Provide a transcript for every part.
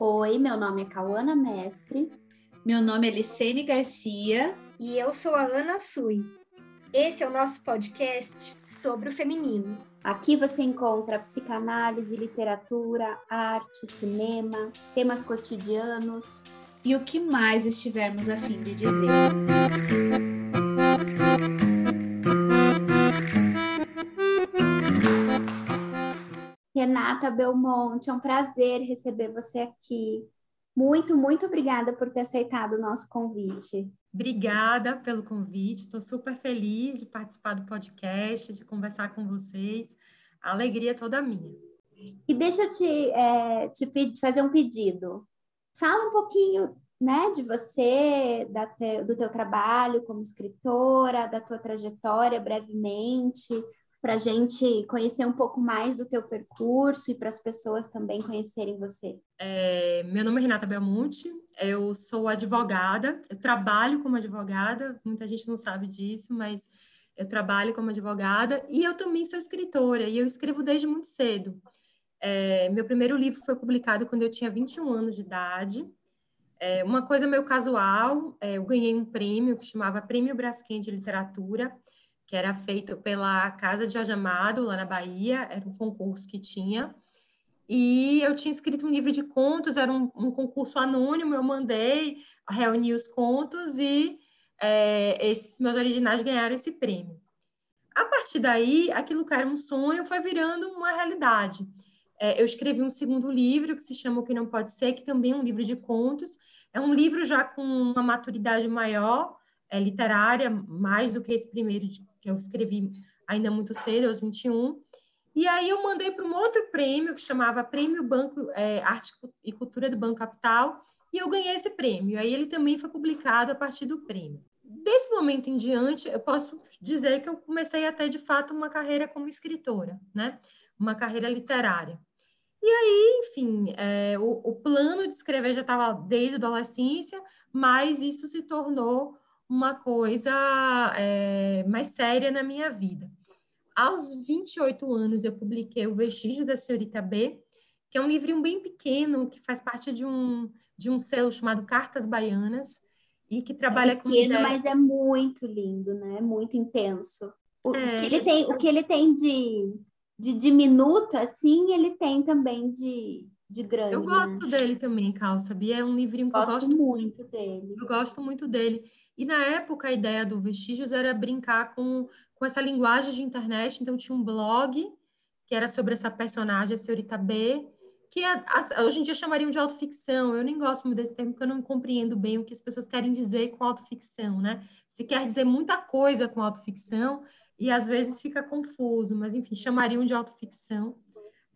Oi, meu nome é Cauana Mestre. Meu nome é Licene Garcia. E eu sou a Ana Sui. Esse é o nosso podcast sobre o feminino. Aqui você encontra psicanálise, literatura, arte, cinema, temas cotidianos e o que mais estivermos a fim de dizer. Renata Belmonte, é um prazer receber você aqui. Muito, muito obrigada por ter aceitado o nosso convite. Obrigada pelo convite, estou super feliz de participar do podcast, de conversar com vocês. A alegria é toda minha. E deixa eu te, é, te fazer um pedido. Fala um pouquinho né, de você, te, do teu trabalho como escritora, da tua trajetória brevemente, para a gente conhecer um pouco mais do teu percurso e para as pessoas também conhecerem você. É, meu nome é Renata Belmonte, eu sou advogada, eu trabalho como advogada, muita gente não sabe disso, mas eu trabalho como advogada e eu também sou escritora, e eu escrevo desde muito cedo. É, meu primeiro livro foi publicado quando eu tinha 21 anos de idade. É, uma coisa meio casual, é, eu ganhei um prêmio que chamava Prêmio Braskem de Literatura, que era feito pela Casa de Jorge Amado, lá na Bahia, era um concurso que tinha. E eu tinha escrito um livro de contos, era um, um concurso anônimo, eu mandei, reuni os contos e é, esses meus originais ganharam esse prêmio. A partir daí, aquilo que era um sonho foi virando uma realidade. É, eu escrevi um segundo livro que se chama O Que Não Pode Ser, que também é um livro de contos. É um livro já com uma maturidade maior, é, literária, mais do que esse primeiro que eu escrevi ainda muito cedo, aos 21. E aí eu mandei para um outro prêmio que chamava Prêmio Banco é, Arte e Cultura do Banco Capital, e eu ganhei esse prêmio. Aí ele também foi publicado a partir do prêmio. Desse momento em diante, eu posso dizer que eu comecei até de fato uma carreira como escritora, né? Uma carreira literária. E aí, enfim, é, o, o, plano de escrever já estava desde a adolescência, mas isso se tornou uma coisa é, mais séria na minha vida. Aos 28 anos, eu publiquei O Vestígio da Senhorita B, que é um livrinho bem pequeno, que faz parte de um, de um selo chamado Cartas Baianas, e que trabalha é pequeno, com mas é muito lindo, né? Muito intenso. O, é, que ele tem, o que ele tem de, de diminuto, assim, ele tem também de, de grande. Eu gosto né? dele também, Cal, sabia? É um livrinho que gosto eu gosto muito dele. Eu gosto muito dele. E na época a ideia do Vestígios era brincar com, com essa linguagem de internet. Então tinha um blog que era sobre essa personagem, a senhorita B, que a, a, hoje em dia chamariam de autoficção. Eu nem gosto muito desse termo, porque eu não compreendo bem o que as pessoas querem dizer com autoficção, né? Se quer dizer muita coisa com autoficção e às vezes fica confuso, mas enfim, chamariam de autoficção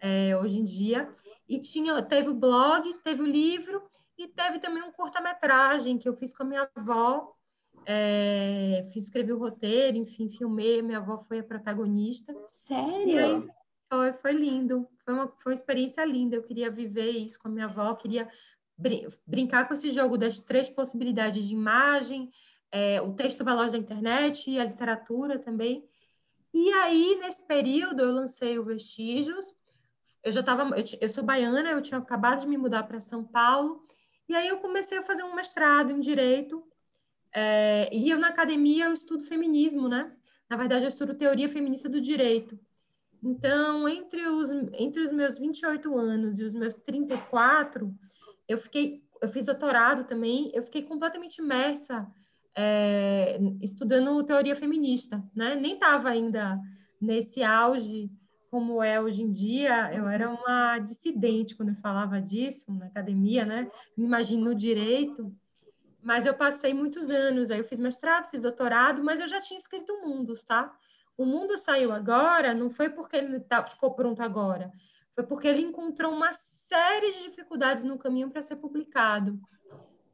é, hoje em dia. E tinha, teve o blog, teve o livro e teve também um curta-metragem que eu fiz com a minha avó, é, fiz, escrevi o roteiro, enfim, filmei, minha avó foi a protagonista. Sério? Foi, foi lindo, foi uma, foi uma experiência linda, eu queria viver isso com a minha avó, queria brin brincar com esse jogo das três possibilidades de imagem, é, o texto veloz da internet e a literatura também. E aí, nesse período, eu lancei o Vestígios, eu já estava, eu, eu sou baiana, eu tinha acabado de me mudar para São Paulo, e aí eu comecei a fazer um mestrado em Direito, é, e eu, na academia, eu estudo feminismo, né? Na verdade, eu estudo teoria feminista do direito. Então, entre os, entre os meus 28 anos e os meus 34, eu fiquei, eu fiz doutorado também, eu fiquei completamente imersa é, estudando teoria feminista, né? Nem estava ainda nesse auge como é hoje em dia, eu era uma dissidente quando eu falava disso na academia, né? Me imagino no direito, mas eu passei muitos anos, aí eu fiz mestrado, fiz doutorado, mas eu já tinha escrito Mundos, tá? O Mundo saiu agora, não foi porque ele tá, ficou pronto agora, foi porque ele encontrou uma série de dificuldades no caminho para ser publicado.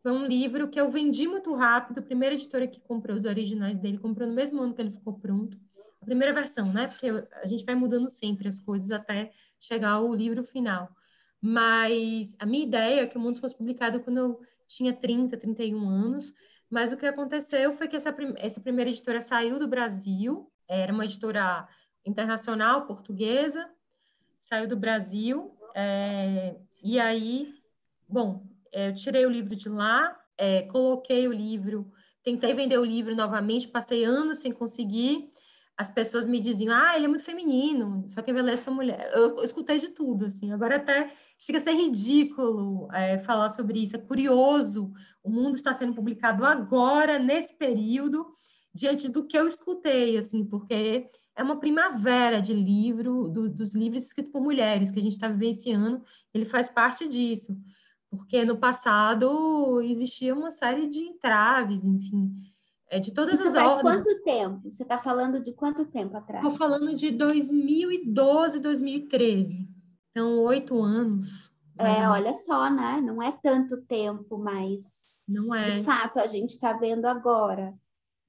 Foi um livro que eu vendi muito rápido, a primeira editora que comprou os originais dele comprou no mesmo ano que ele ficou pronto. A primeira versão, né? Porque a gente vai mudando sempre as coisas até chegar ao livro final. Mas a minha ideia é que o Mundo fosse publicado quando eu tinha 30, 31 anos, mas o que aconteceu foi que essa, essa primeira editora saiu do Brasil, era uma editora internacional, portuguesa, saiu do Brasil, é, e aí bom, é, eu tirei o livro de lá, é, coloquei o livro, tentei vender o livro novamente, passei anos sem conseguir. As pessoas me diziam, ah, ele é muito feminino, só quer ver essa mulher. Eu, eu, escutei de tudo, assim. Agora até chega a ser ridículo é, falar sobre isso. É curioso. O mundo está sendo publicado agora, nesse período, diante do que eu escutei, assim, porque é uma primavera de livro, do, dos livros escritos por mulheres que a gente está vivenciando. Ele faz parte disso porque no passado existia uma série de entraves, enfim, é, de todas Isso as faz ordens. quanto tempo? Você está falando de quanto tempo atrás? Estou falando de 2012, 2013. Então, oito anos. É, né? olha só, né? Não é tanto tempo, mas não é. de fato a gente está vendo agora,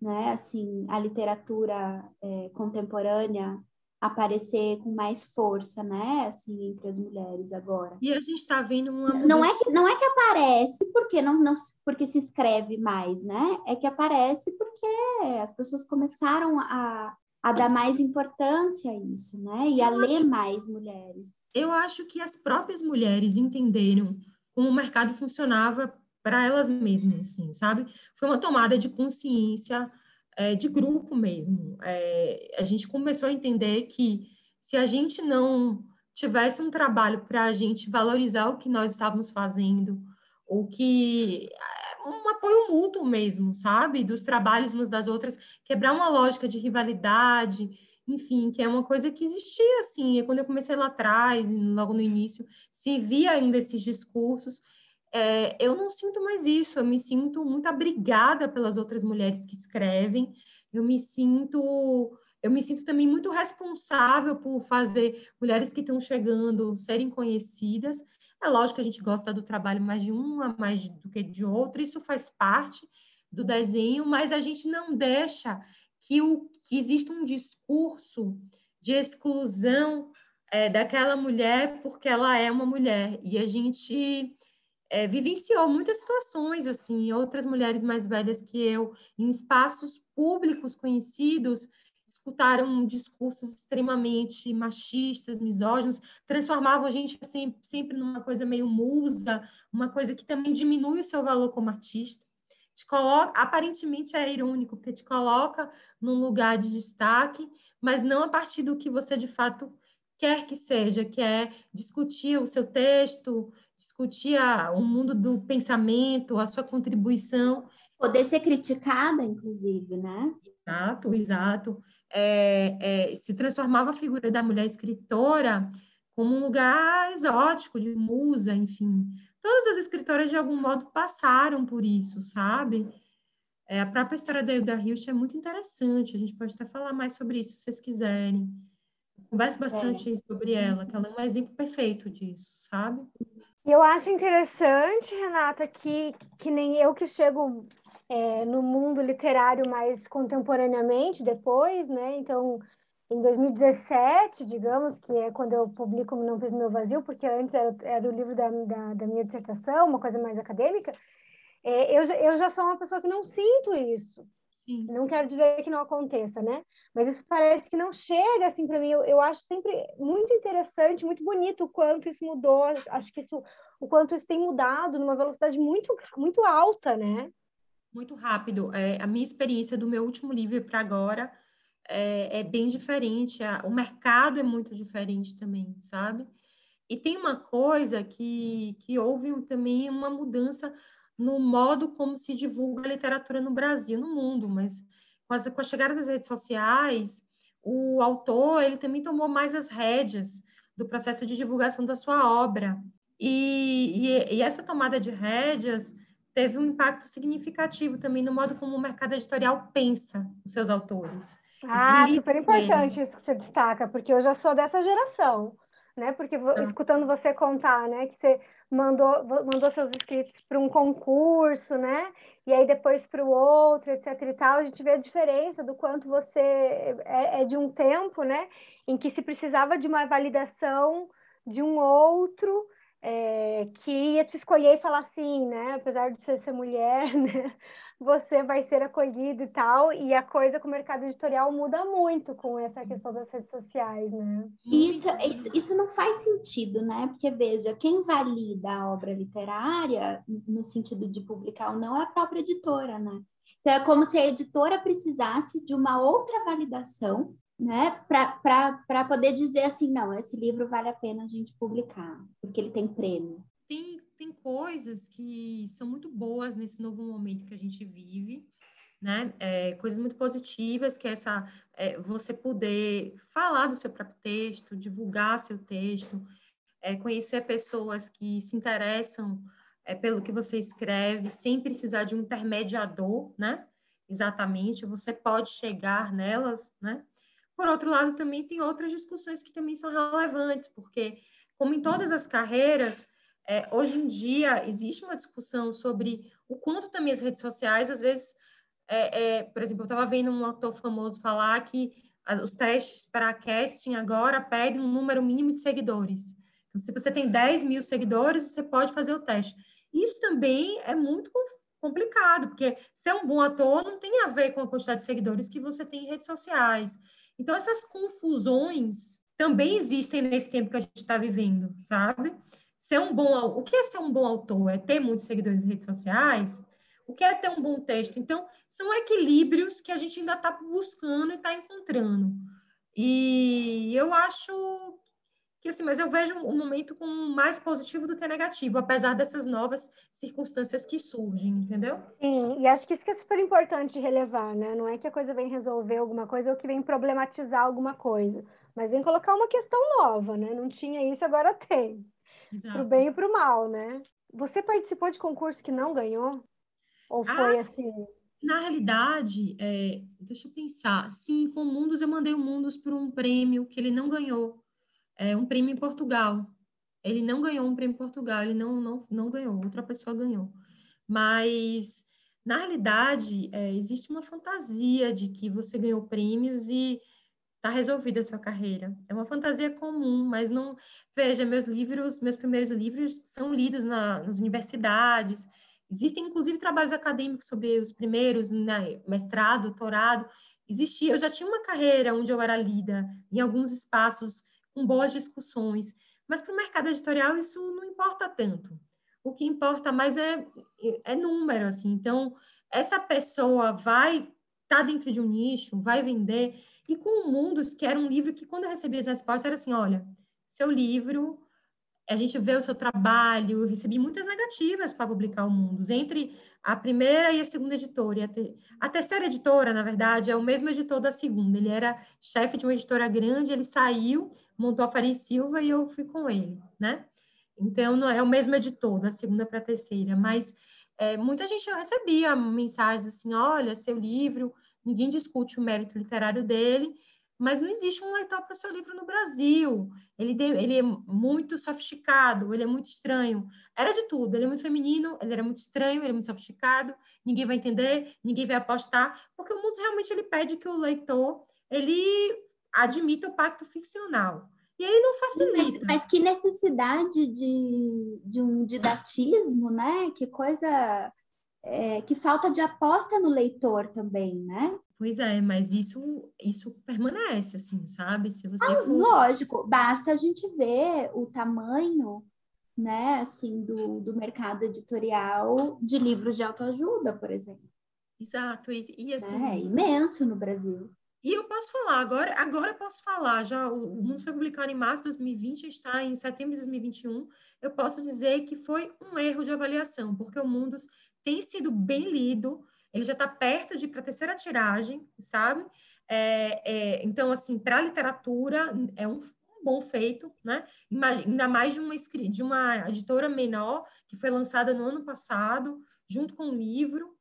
né? Assim, a literatura é, contemporânea aparecer com mais força, né, assim, entre as mulheres agora. E a gente está vendo uma não é que não é que aparece porque não, não porque se escreve mais, né? É que aparece porque as pessoas começaram a, a dar mais importância a isso, né? E eu a acho, ler mais mulheres. Eu acho que as próprias mulheres entenderam como o mercado funcionava para elas mesmas, assim, sabe? Foi uma tomada de consciência é, de grupo mesmo. É, a gente começou a entender que se a gente não tivesse um trabalho para a gente valorizar o que nós estávamos fazendo, ou que é, um apoio mútuo mesmo, sabe? Dos trabalhos umas das outras, quebrar uma lógica de rivalidade, enfim, que é uma coisa que existia assim. E quando eu comecei lá atrás, logo no início, se via ainda esses discursos é, eu não sinto mais isso, eu me sinto muito abrigada pelas outras mulheres que escrevem, eu me sinto eu me sinto também muito responsável por fazer mulheres que estão chegando serem conhecidas. É lógico que a gente gosta do trabalho mais de uma, mais do que de outra, isso faz parte do desenho, mas a gente não deixa que, o, que exista um discurso de exclusão é, daquela mulher porque ela é uma mulher. E a gente é, vivenciou muitas situações, assim, outras mulheres mais velhas que eu, em espaços públicos conhecidos, escutaram discursos extremamente machistas, misóginos, transformavam a gente sempre, sempre numa coisa meio musa, uma coisa que também diminui o seu valor como artista. Te coloca, aparentemente é irônico, porque te coloca num lugar de destaque, mas não a partir do que você de fato quer que seja, que é discutir o seu texto, discutir a, o mundo do pensamento, a sua contribuição. Poder ser criticada, inclusive, né? Exato, exato. É, é, se transformava a figura da mulher escritora como um lugar exótico, de musa, enfim. Todas as escritoras, de algum modo, passaram por isso, sabe? É, a própria história da Hilda Hilst é muito interessante, a gente pode até falar mais sobre isso, se vocês quiserem. Bastante é. sobre ela, que ela é um exemplo perfeito disso, sabe? Eu acho interessante, Renata, que, que nem eu que chego é, no mundo literário mais contemporaneamente depois, né? Então, em 2017, digamos, que é quando eu publico Não Fiz Meu Vazio, porque antes era, era o livro da, da, da, minha dissertação, uma coisa mais acadêmica, é, eu, eu já sou uma pessoa que não sinto isso. Sim. Não quero dizer que não aconteça, né? Mas isso parece que não chega assim para mim. Eu, eu acho sempre muito interessante, muito bonito o quanto isso mudou. Acho que isso, o quanto isso tem mudado numa velocidade muito, muito alta, né? Muito rápido. É, a minha experiência do meu último livro para agora é, é, bem diferente. o mercado é muito diferente também, sabe? E tem uma coisa que, que houve também uma mudança no modo como se divulga a literatura no Brasil, no mundo, mas com, as, com a chegada das redes sociais, o autor ele também tomou mais as rédeas do processo de divulgação da sua obra. E, e, e, essa tomada de rédeas teve um impacto significativo também no modo como o mercado editorial pensa os seus autores. Ah, super importante isso que você destaca, porque eu já sou dessa geração, né? Porque ah. escutando você contar, né, que você mandou, mandou seus inscritos para um concurso, né? e aí depois para o outro, etc e tal, a gente vê a diferença do quanto você é, é, de um tempo, né, em que se precisava de uma validação de um outro é, que ia te escolher e falar assim, né? Apesar de você ser mulher, né? Você vai ser acolhido e tal. E a coisa com o mercado editorial muda muito com essa questão das redes sociais, né? Isso, isso, isso não faz sentido, né? Porque, veja, quem valida a obra literária, no sentido de publicar ou não, é a própria editora, né? Então, é como se a editora precisasse de uma outra validação né, para poder dizer assim, não, esse livro vale a pena a gente publicar, porque ele tem prêmio. Tem, tem coisas que são muito boas nesse novo momento que a gente vive, né? É, coisas muito positivas, que é essa é, você poder falar do seu próprio texto, divulgar seu texto, é, conhecer pessoas que se interessam é, pelo que você escreve, sem precisar de um intermediador, né? Exatamente, você pode chegar nelas, né? Por outro lado, também tem outras discussões que também são relevantes, porque, como em todas as carreiras, é, hoje em dia existe uma discussão sobre o quanto também as redes sociais, às vezes, é, é, por exemplo, eu estava vendo um autor famoso falar que as, os testes para casting agora pedem um número mínimo de seguidores. Então, se você tem 10 mil seguidores, você pode fazer o teste. Isso também é muito complicado, porque ser um bom ator não tem a ver com a quantidade de seguidores que você tem em redes sociais. Então, essas confusões também existem nesse tempo que a gente está vivendo, sabe? Ser um bom, o que é ser um bom autor? É ter muitos seguidores em redes sociais? O que é ter um bom texto? Então, são equilíbrios que a gente ainda está buscando e está encontrando. E eu acho que assim, mas eu vejo um momento com mais positivo do que negativo, apesar dessas novas circunstâncias que surgem, entendeu? Sim, e acho que isso que é super importante de relevar, né? Não é que a coisa vem resolver alguma coisa ou que vem problematizar alguma coisa, mas vem colocar uma questão nova, né? Não tinha isso, agora tem. Exato. Pro bem e pro mal, né? Você participou de concurso que não ganhou? Ou foi ah, assim? Na realidade, é, deixa eu pensar. Sim, com o Mundos eu mandei o Mundos por um prêmio que ele não ganhou é, um prêmio em Portugal. Ele não ganhou um prêmio em Portugal, ele não, não, não ganhou, outra pessoa ganhou. Mas, na realidade, é, existe uma fantasia de que você ganhou prêmios e está resolvida a sua carreira. É uma fantasia comum, mas não. Veja, meus livros, meus primeiros livros são lidos na, nas universidades. Existem, inclusive, trabalhos acadêmicos sobre os primeiros, né, mestrado, doutorado. Existia, eu já tinha uma carreira onde eu era lida em alguns espaços com boas discussões. Mas para o mercado editorial isso não importa tanto. O que importa mais é, é número, assim. Então, essa pessoa vai estar tá dentro de um nicho, vai vender. E com o Mundos, que era um livro que, quando eu recebi as respostas, era assim: olha, seu livro a gente vê o seu trabalho, recebi muitas negativas para publicar o Mundos, entre a primeira e a segunda editora. A, te... a, terceira editora, na verdade, é o mesmo editor da segunda. Ele era chefe de uma editora grande, ele saiu, montou a Faria Silva e eu fui com ele, né? Então, não é o mesmo editor, da segunda para a terceira, mas é, muita gente recebia mensagens assim, olha, seu livro, ninguém discute o mérito literário dele, mas não existe um leitor para o seu livro no Brasil. Ele, ele é muito sofisticado, ele é muito estranho. Era de tudo, ele é muito feminino, ele era muito estranho, ele é muito sofisticado, ninguém vai entender, ninguém vai apostar, porque o mundo realmente ele pede que o leitor ele admita o pacto ficcional. E aí não facilita. Mas, mas que necessidade de, de um didatismo, né? Que coisa é, que falta de aposta no leitor também, né? Pois é, mas isso, isso permanece, assim, sabe? Se você ah, for... Lógico, basta a gente ver o tamanho, né, assim, do, do mercado editorial de livros de autoajuda, por exemplo. Exato, e, e assim... É imenso no Brasil. E eu posso falar, agora, agora eu posso falar, já o, o Mundo foi publicado em março de 2020, está em setembro de 2021, eu posso dizer que foi um erro de avaliação, porque o Mundos tem sido bem lido, ele já está perto de ir para a terceira tiragem, sabe? É, é, então, assim, para a literatura é um, um, bom feito, né? Ainda mais de uma, de uma editora menor, que foi lançada no ano passado, junto com o livro.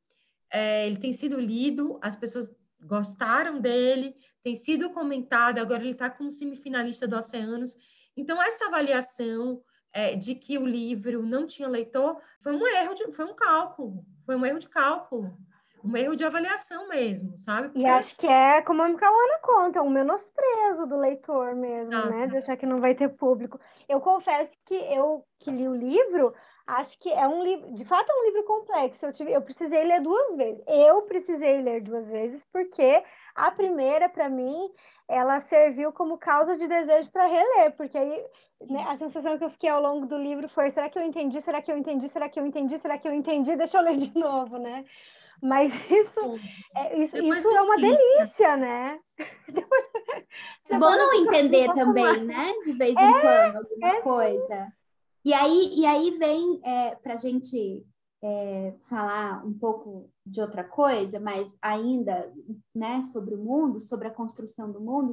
É, ele tem sido lido, as pessoas gostaram dele, tem sido comentado, agora ele está como semifinalista do Oceanos. Então, essa avaliação é, de que o livro não tinha leitor foi um erro, de, foi um cálculo, foi um erro de cálculo um erro de avaliação mesmo, sabe? Porque... E acho que é, como a Micaela conta, um menosprezo do leitor mesmo, ah, né? Tá. De achar que não vai ter público. Eu confesso que eu que li o livro, acho que é um livro, de fato é um livro complexo. Eu, tive, eu precisei ler duas vezes. Eu precisei ler duas vezes, porque a primeira, para mim, ela serviu como causa de desejo para reler, porque aí né, a sensação que eu fiquei ao longo do livro foi: será que eu entendi? Será que eu entendi? Será que eu entendi? Será que eu entendi? Deixa eu ler de novo, né? Mas isso, é, isso, isso é uma delícia, né? Depois, é bom não entender também, mais. né? De vez em é, quando, alguma é coisa. Sim. E aí, e aí vem é, para a gente é, falar um pouco de outra coisa, mas ainda né, sobre o mundo, sobre a construção do mundo,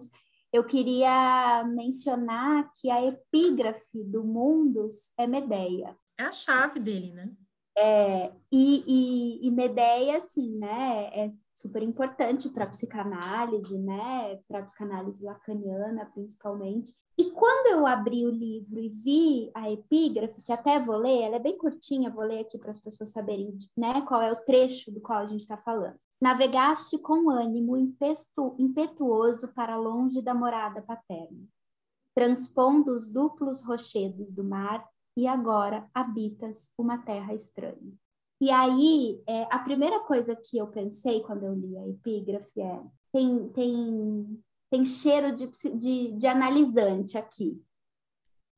eu queria mencionar que a epígrafe do Mundus é Medeia. É a chave dele, né? É, e, e, e Medeia, assim, né, é super importante para a psicanálise, né, para a psicanálise lacaniana, principalmente. E quando eu abri o livro e vi a epígrafe, que até vou ler, ela é bem curtinha, vou ler aqui para as pessoas saberem, né, qual é o trecho do qual a gente está falando. Navegaste com ânimo impetu impetuoso para longe da morada paterna, transpondo os duplos rochedos do mar e agora habitas uma terra estranha. E aí, é, a primeira coisa que eu pensei quando eu li a epígrafe é: tem, tem, tem cheiro de, de, de analisante aqui.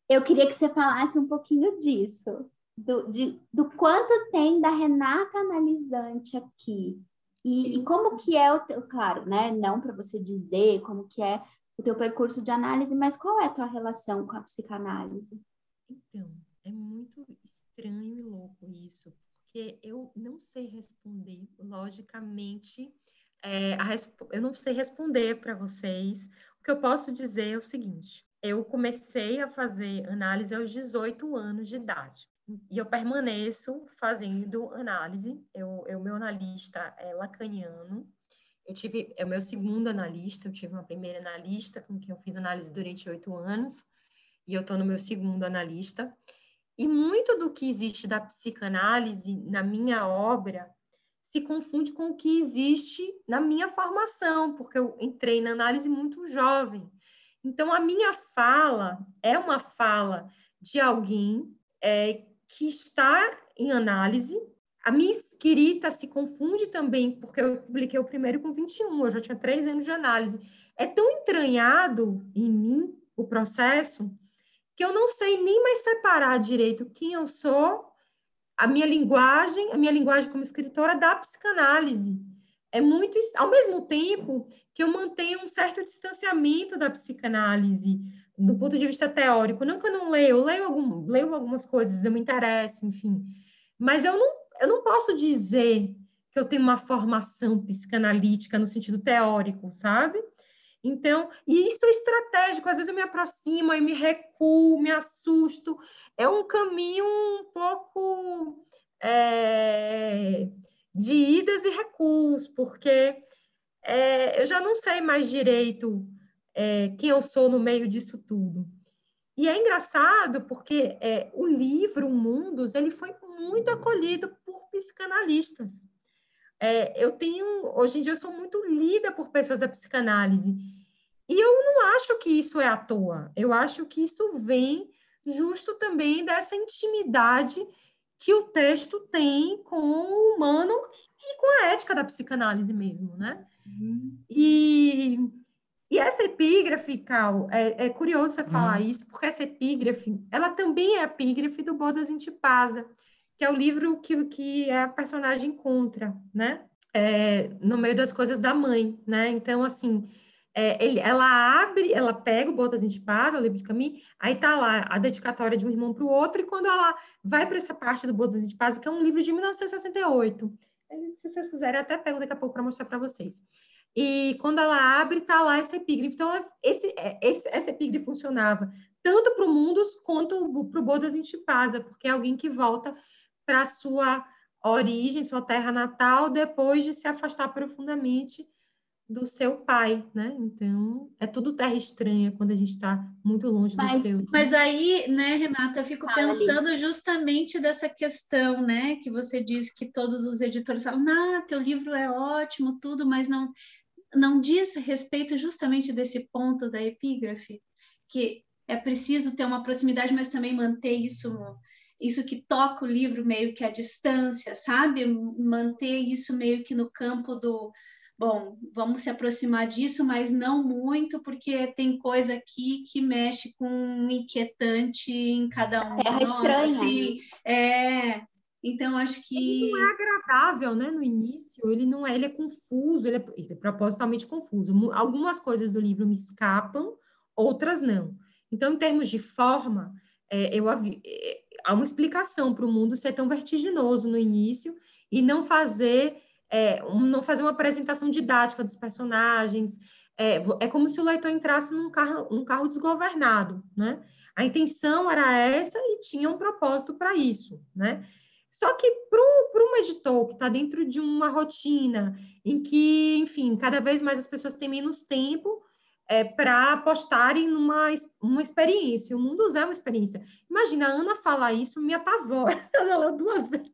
Eu queria que você falasse um pouquinho disso, do, de, do quanto tem da Renata analisante aqui. E, e como que é o teu, claro, né? Não para você dizer como que é o teu percurso de análise, mas qual é a tua relação com a psicanálise? Então, é muito estranho e louco isso, porque eu não sei responder logicamente. É, resp eu não sei responder para vocês. O que eu posso dizer é o seguinte: eu comecei a fazer análise aos 18 anos de idade. E eu permaneço fazendo análise. Eu, eu meu analista é lacaniano. Eu tive, é o meu segundo analista. Eu tive uma primeira analista com quem eu fiz análise durante oito anos. E eu estou no meu segundo analista. E muito do que existe da psicanálise na minha obra se confunde com o que existe na minha formação, porque eu entrei na análise muito jovem. Então, a minha fala é uma fala de alguém é, que está em análise. A minha escrita se confunde também, porque eu publiquei o primeiro com 21, eu já tinha três anos de análise. É tão entranhado em mim o processo que eu não sei nem mais separar direito quem eu sou, a minha linguagem, a minha linguagem como escritora da psicanálise. É muito, ao mesmo tempo que eu mantenho um certo distanciamento da psicanálise do ponto de vista teórico. Não que eu não leio, eu leio, algum, leio algumas coisas, eu me interesso, enfim. Mas eu não, eu não posso dizer que eu tenho uma formação psicanalítica no sentido teórico, sabe? Então, e isso é estratégico, às vezes eu me aproximo e me recuo, me assusto. É um caminho um pouco é, de idas e recuos, porque é, eu já não sei mais direito é, quem eu sou no meio disso tudo. E é engraçado porque é, o livro Mundos ele foi muito acolhido por psicanalistas. É, eu tenho, hoje em dia, eu sou muito lida por pessoas da psicanálise. E eu não acho que isso é à toa. Eu acho que isso vem justo também dessa intimidade que o texto tem com o humano e com a ética da psicanálise mesmo, né? Uhum. E, e essa epígrafe, Cal, é, é curioso você falar uhum. isso, porque essa epígrafe, ela também é a epígrafe do Bodas Intipasa, que é o livro que, que a personagem encontra, né? É, no meio das coisas da mãe, né? Então, assim, é, ele, ela abre, ela pega o Botas Intipasa, o livro de caminho, aí tá lá a dedicatória de um irmão para o outro, e quando ela vai para essa parte do Botas Intipasa, que é um livro de 1968, se vocês quiserem, até pego daqui a pouco para mostrar para vocês. E quando ela abre, tá lá essa epígrafe. Então, esse, é, esse, essa epígrafe funcionava tanto para o Mundus quanto para o Bodas Intipasa, porque é alguém que volta para sua origem, sua terra natal, depois de se afastar profundamente do seu pai, né? Então, é tudo terra estranha quando a gente está muito longe mas, do seu. Mas aí, né, Renata, eu fico pensando justamente dessa questão, né, que você diz que todos os editores falam, ah, teu livro é ótimo, tudo, mas não, não diz respeito justamente desse ponto da epígrafe, que é preciso ter uma proximidade, mas também manter isso isso que toca o livro meio que à distância, sabe? Manter isso meio que no campo do bom, vamos se aproximar disso, mas não muito, porque tem coisa aqui que mexe com um inquietante em cada um. Terra estranha. Assim, é, então acho que ele não é agradável, né? No início, ele não é, ele é confuso, ele é, ele é propositalmente confuso. Algumas coisas do livro me escapam, outras não. Então, em termos de forma, é, eu é, há uma explicação para o mundo ser tão vertiginoso no início e não fazer é, um, não fazer uma apresentação didática dos personagens. É, é como se o leitor entrasse num carro, num carro desgovernado, né? A intenção era essa e tinha um propósito para isso, né? Só que para um editor que está dentro de uma rotina em que, enfim, cada vez mais as pessoas têm menos tempo é, para apostarem numa uma experiência. O mundo é uma experiência. Imagina, a Ana falar isso, me apavora. Ela leu duas vezes.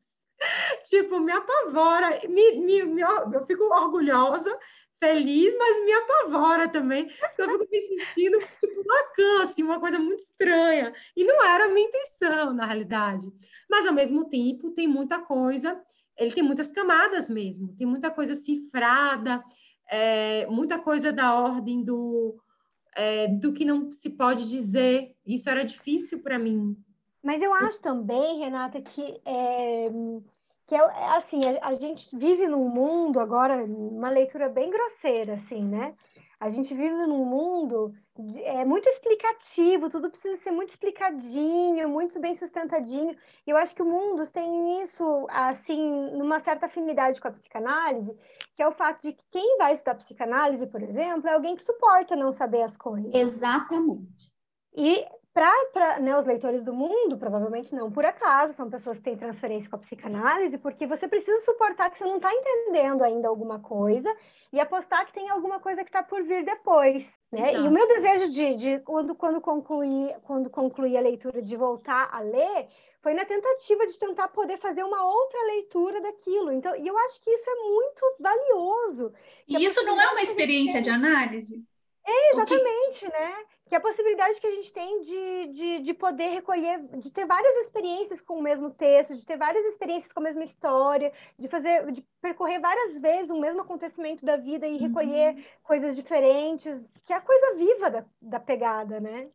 tipo, me apavora, me, me, me, eu fico orgulhosa, feliz, mas me apavora também. Eu fico me sentindo, tipo, Lacan, assim, uma coisa muito estranha. E não era a minha intenção, na realidade. Mas, ao mesmo tempo, tem muita coisa, ele tem muitas camadas mesmo, tem muita coisa cifrada, é, muita coisa da ordem do, é, do que não se pode dizer. Isso era difícil para mim. Mas eu acho também, Renata, que é, que é, assim, a, a, gente vive num mundo agora, uma leitura bem grosseira, assim, né? A gente vive num mundo é muito explicativo, tudo precisa ser muito explicadinho, muito bem sustentadinho. E eu acho que o mundo tem isso, assim, numa certa afinidade com a psicanálise, que é o fato de que quem vai estudar psicanálise, por exemplo, é alguém que suporta não saber as coisas. Exatamente. E para né, os leitores do mundo, provavelmente não por acaso, são pessoas que têm transferência com a psicanálise, porque você precisa suportar que você não está entendendo ainda alguma coisa e apostar que tem alguma coisa que está por vir depois. Né? E o meu desejo de, de quando, quando, concluí, quando concluí a leitura, de voltar a ler, foi na tentativa de tentar poder fazer uma outra leitura daquilo. Então, e eu acho que isso é muito valioso. E isso não é uma experiência de análise? É, exatamente, que... né? Que é a possibilidade que a gente tem de, de, de, poder recolher, de ter várias experiências com o mesmo texto, de ter várias experiências com a mesma história, de fazer, de percorrer várias vezes o mesmo acontecimento da vida e recolher uhum. coisas diferentes, que é a coisa viva da, da pegada, né?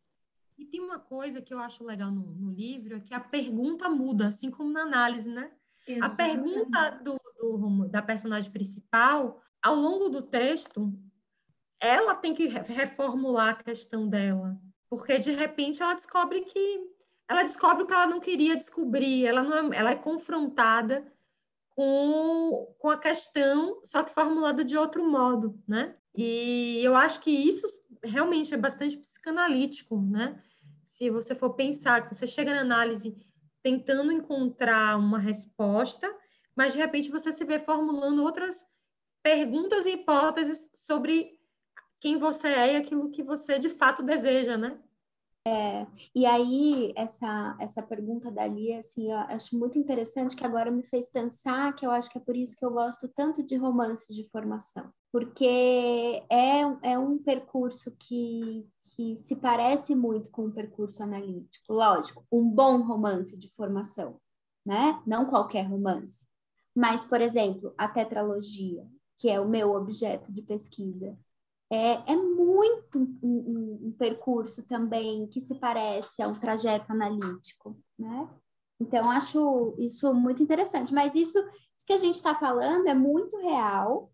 E tem uma coisa que eu acho legal no, no livro, é que a pergunta muda, assim como na análise, né? Exatamente. A pergunta do, do, da personagem principal, ao longo do texto, ela tem que reformular a questão dela, porque de repente ela descobre que ela descobre o que ela não queria descobrir, ela não é, ela é confrontada com, com a questão, só que formulada de outro modo, né? E eu acho que isso realmente é bastante psicanalítico, né? Se você for pensar você chega na análise tentando encontrar uma resposta, mas de repente você se vê formulando outras perguntas e hipóteses sobre quem você é e aquilo que você de fato deseja, né? É, e aí, essa, essa pergunta dali, assim, eu acho muito interessante que agora me fez pensar que eu acho que é por isso que eu gosto tanto de romance de formação, porque é, é um percurso que, que se parece muito com um percurso analítico, lógico, um bom romance de formação, né? Não qualquer romance. Mas, por exemplo, a tetralogia, que é o meu objeto de pesquisa, é, é muito um, um, um, percurso também que se parece a um trajeto analítico, né? Então, acho isso muito interessante. Mas isso, isso que a gente está falando é muito real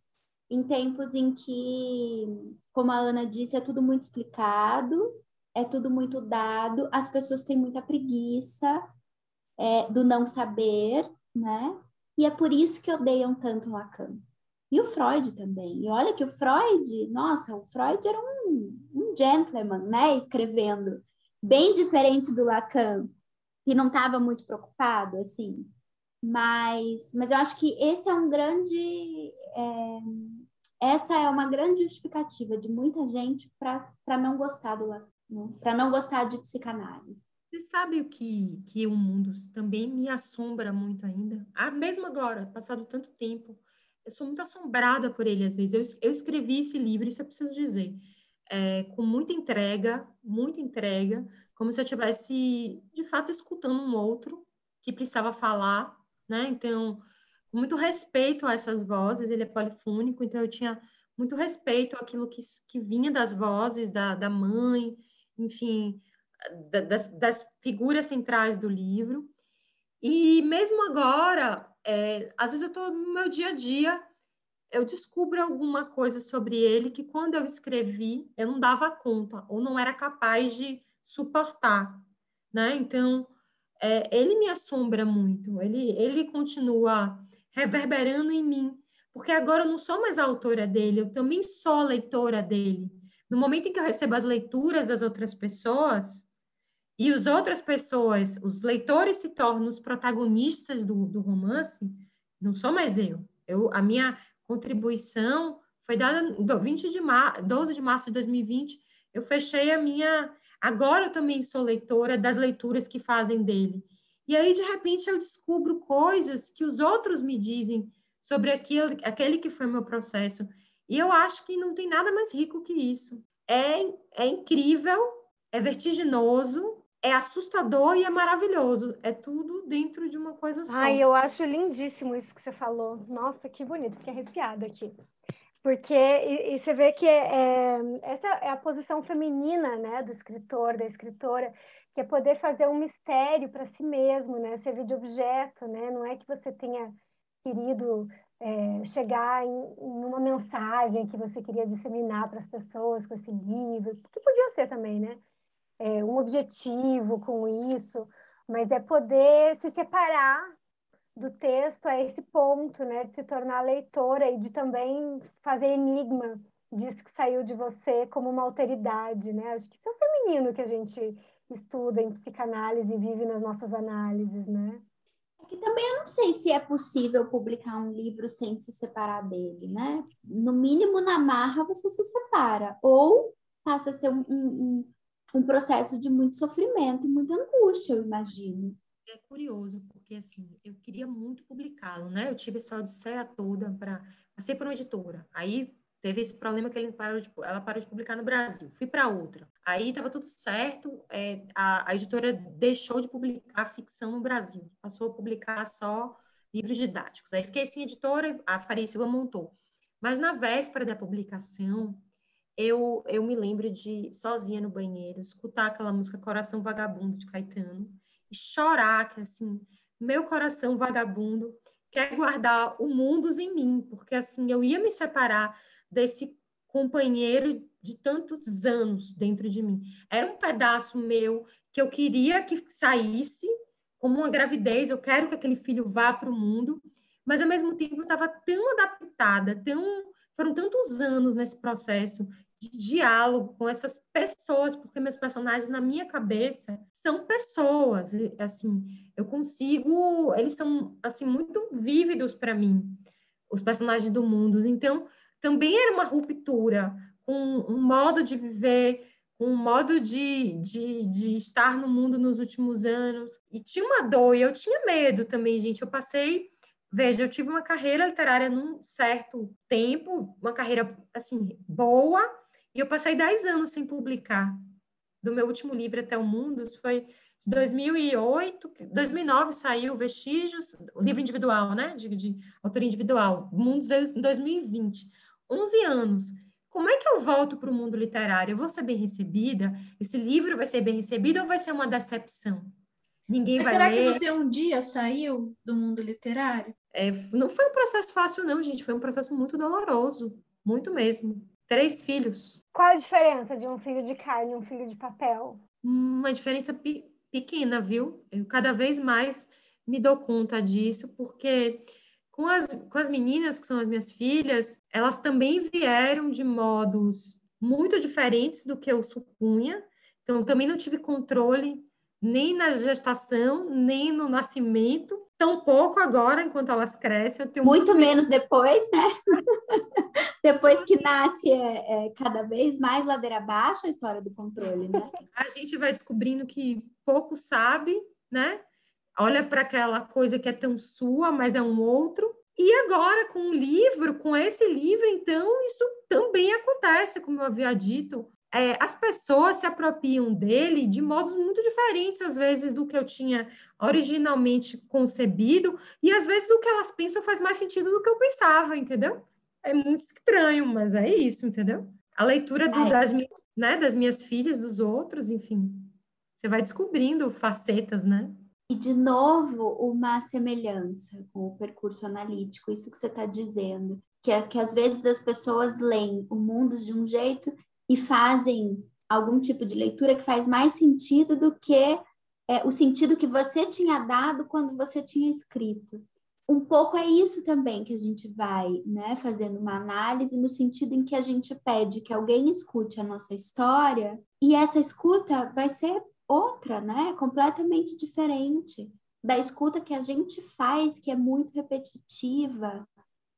em tempos em que, como a Ana disse, é tudo muito explicado, é tudo muito dado, as pessoas têm muita preguiça é, do não saber, né? E é por isso que odeiam tanto Lacan. E o Freud também. E olha que o Freud, nossa, o Freud era um, um gentleman, né? Escrevendo. Bem diferente do Lacan, que não estava muito preocupado, assim. Mas, mas eu acho que esse é um grande. É, essa é uma grande justificativa de muita gente para não gostar do para não gostar de psicanálise. Você sabe o que, que o mundo também me assombra muito ainda? Ah, mesmo agora, passado tanto tempo, eu sou muito assombrada por ele às vezes. Eu, eu escrevi esse livro, isso eu preciso dizer, é, com muita entrega, muita entrega, como se eu estivesse, de fato, escutando um outro que precisava falar, né? Então, com muito respeito a essas vozes, ele é polifônico, então eu tinha muito respeito àquilo que, que vinha das vozes da, da mãe, enfim, da, das, das figuras centrais do livro. E mesmo agora, é, às vezes eu estou no meu dia a dia, eu descubro alguma coisa sobre ele que quando eu escrevi eu não dava conta ou não era capaz de suportar, né? Então é, ele me assombra muito, ele ele continua reverberando em mim, porque agora eu não sou mais autora dele, eu também sou leitora dele. No momento em que eu recebo as leituras das outras pessoas, e as outras pessoas, os leitores se tornam os protagonistas do, do romance, não sou mais eu. eu. A minha contribuição foi dada 20 de mar, 12 de março de 2020, eu fechei a minha. Agora eu também sou leitora das leituras que fazem dele. E aí, de repente, eu descubro coisas que os outros me dizem sobre aquele, aquele que foi meu processo. E eu acho que não tem nada mais rico que isso. É, é incrível, é vertiginoso, é assustador e é maravilhoso. É tudo dentro de uma coisa só. Ai, eu acho lindíssimo isso que você falou. Nossa, que bonito, fiquei arrepiada aqui. Porque, e, e você vê que é, essa é a posição feminina, né, do escritor, da escritora, que é poder fazer um mistério para si mesmo, né, servir de objeto, né, não é que você tenha querido é, chegar em, em, uma mensagem que você queria disseminar para as pessoas com esse livro, que podia ser também, né? É, um objetivo com isso, mas é poder se separar do texto a esse ponto, né? De se tornar leitora e de também fazer enigma disso que saiu de você como uma alteridade, né? Acho que isso é o feminino que a gente estuda em psicanálise e vive nas nossas análises, né? É que também eu não sei se é possível publicar um livro sem se separar dele, né? No mínimo, na marra, você se separa. Ou passa a ser um, um, um processo de muito sofrimento e muita angústia, eu imagino. É curioso, porque assim, eu queria muito publicá-lo, né? Eu tive essa odisseia toda para passei por uma editora. Aí teve esse problema que ele parou de, ela parou de publicar no Brasil. Fui para outra. Aí estava tudo certo, é, a, a, editora deixou de publicar ficção no Brasil, passou a publicar só livros didáticos. Aí fiquei sem editora, a Faria Silva montou. Mas na véspera da publicação, eu, eu me lembro de, sozinha no banheiro, escutar aquela música Coração Vagabundo de Caetano e chorar, que assim, meu coração vagabundo quer guardar o mundo em mim, porque assim, eu ia me separar desse companheiro de tantos anos dentro de mim. Era um pedaço meu que eu queria que saísse, como uma gravidez, eu quero que aquele filho vá para o mundo, mas ao mesmo tempo eu estava tão adaptada, tão foram tantos anos nesse processo de diálogo com essas pessoas, porque meus personagens na minha cabeça são pessoas, assim, eu consigo, eles são assim muito vívidos para mim, os personagens do mundo. Então, também era uma ruptura com um modo de viver, com um modo de, de, de estar no mundo nos últimos anos. E tinha uma dor, e eu tinha medo também, gente. Eu passei Veja, eu tive uma carreira literária num certo tempo, uma carreira, assim, boa, e eu passei 10 anos sem publicar. Do meu último livro, Até o Mundo, foi de 2008, 2009 saiu Vestígios, o livro individual, né, de, de autoria individual. Mundos veio em 2020. 11 anos. Como é que eu volto para o mundo literário? Eu vou ser bem recebida? Esse livro vai ser bem recebido ou vai ser uma decepção? Ninguém Mas vai será ler. que você um dia saiu do mundo literário? É, não foi um processo fácil, não, gente. Foi um processo muito doloroso. Muito mesmo. Três filhos. Qual a diferença de um filho de carne e um filho de papel? Uma diferença pe pequena, viu? Eu cada vez mais me dou conta disso, porque com as, com as meninas, que são as minhas filhas, elas também vieram de modos muito diferentes do que eu supunha. Então, também não tive controle nem na gestação, nem no nascimento. Tão pouco agora, enquanto elas crescem. muito, muito menos depois, né? depois que nasce, é, é, cada vez mais ladeira abaixo a história do controle, né? A gente vai descobrindo que pouco sabe, né? Olha para aquela coisa que é tão sua, mas é um outro. E agora, com o livro, com esse livro, então, isso também acontece, como eu havia dito é, as pessoas se apropriam dele de modos muito diferentes, às vezes, do que eu tinha originalmente concebido, e às vezes o que elas pensam faz mais sentido do que eu pensava, entendeu? É muito estranho, mas é isso, entendeu? A leitura do, das, né, das minhas filhas, dos outros, enfim. Você vai descobrindo facetas, né? E, de novo, uma semelhança com o percurso analítico, isso que você está dizendo, que, é, que às vezes as pessoas leem o mundo de um jeito e fazem algum tipo de leitura que faz mais sentido do que é, o sentido que você tinha dado quando você tinha escrito. Um pouco é isso também que a gente vai né, fazendo uma análise no sentido em que a gente pede que alguém escute a nossa história e essa escuta vai ser outra, né? Completamente diferente da escuta que a gente faz, que é muito repetitiva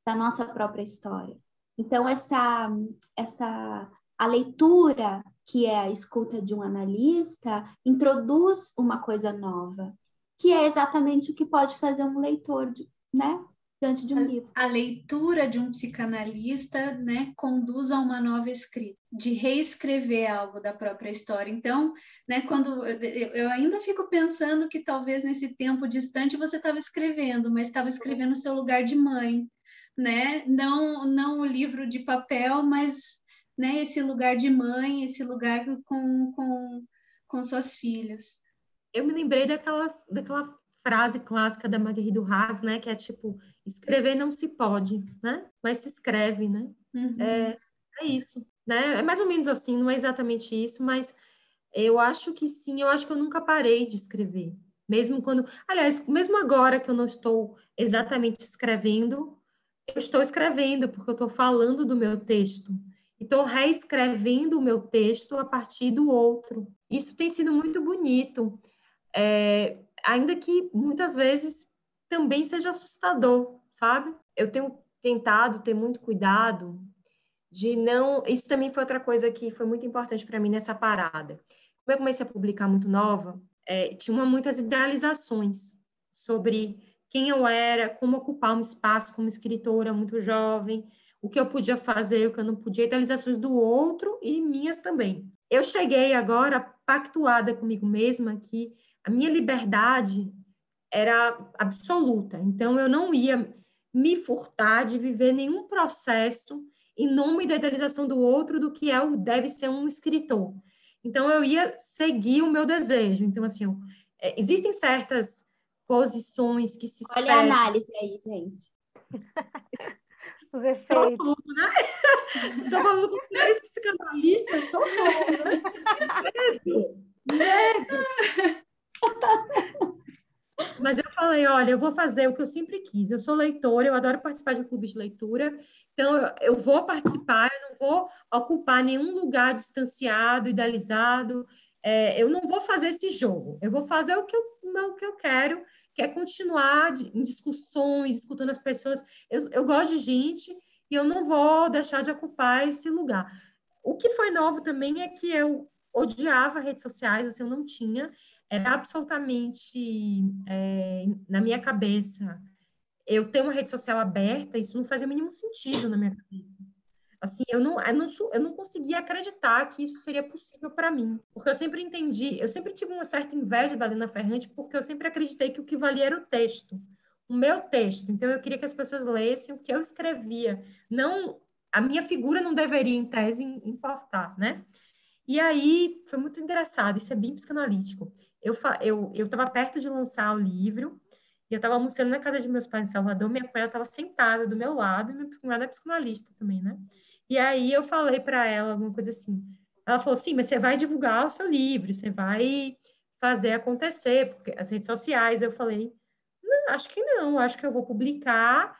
da nossa própria história. Então essa essa a leitura, que é a escuta de um analista, introduz uma coisa nova, que é exatamente o que pode fazer um leitor, né? Diante de um a, livro. A leitura de um psicanalista, né, conduz a uma nova escrita, de reescrever algo da própria história. Então, né, quando eu, eu ainda fico pensando que talvez nesse tempo distante você estava escrevendo, mas estava escrevendo seu lugar de mãe, né? Não, não o livro de papel, mas né, esse lugar de mãe, esse lugar com, com, com suas filhas. Eu me lembrei daquela, daquela frase clássica da Marguerite Duras, né, que é tipo, escrever não se pode, né, mas se escreve, né, uhum. é, é isso, né, é mais ou menos assim, não é exatamente isso, mas eu acho que sim, eu acho que eu nunca parei de escrever, mesmo quando, aliás, mesmo agora que eu não estou exatamente escrevendo, eu estou escrevendo porque eu estou falando do meu texto, estou reescrevendo o meu texto a partir do outro. Isso tem sido muito bonito, é, ainda que muitas vezes também seja assustador, sabe? Eu tenho tentado ter muito cuidado de não. Isso também foi outra coisa que foi muito importante para mim nessa parada. Como eu comecei a publicar muito nova, é, tinha muitas idealizações sobre quem eu era, como ocupar um espaço como escritora muito jovem, o que eu podia fazer, o que eu não podia, idealizações do outro e minhas também. Eu cheguei agora pactuada comigo mesma que a minha liberdade era absoluta, então eu não ia me furtar de viver nenhum processo em nome da idealização do outro do que é o deve ser um escritor. Então eu ia seguir o meu desejo. Então assim, eu, é, existem certas posições que se Olha a análise aí, gente. os efeitos. Tô tudo, né? Tô falando com três psicanalistas, socorro, né? Medo, Mas eu falei, olha, eu vou fazer o que eu sempre quis. Eu sou leitora, eu adoro participar de clubes de leitura, então eu, eu vou participar, eu não vou ocupar nenhum lugar distanciado, idealizado. É, eu não vou fazer esse jogo. Eu vou fazer o que eu, o que eu quero quer continuar em discussões, escutando as pessoas. Eu, eu gosto de gente e eu não vou deixar de ocupar esse lugar. O que foi novo também é que eu odiava redes sociais, assim, eu não tinha, era absolutamente é, na minha cabeça. Eu ter uma rede social aberta, isso não fazia o mínimo sentido na minha cabeça. Assim, eu não, eu não, eu não conseguia acreditar que isso seria possível para mim. Porque eu sempre entendi, eu sempre tive uma certa inveja da Lena Ferrante, porque eu sempre acreditei que o que valia era o texto, o meu texto. Então, eu queria que as pessoas lessem o que eu escrevia. Não, a minha figura não deveria, em tese, importar, né? E aí, foi muito engraçado, isso é bem psicanalítico. Eu estava eu, eu perto de lançar o livro, e eu estava almoçando na casa de meus pais em Salvador, minha cunhada estava sentada do meu lado, e minha cunhada é psicanalista também, né? E aí eu falei para ela alguma coisa assim. Ela falou: sim, mas você vai divulgar o seu livro, você vai fazer acontecer, porque as redes sociais. Eu falei: acho que não, acho que eu vou publicar.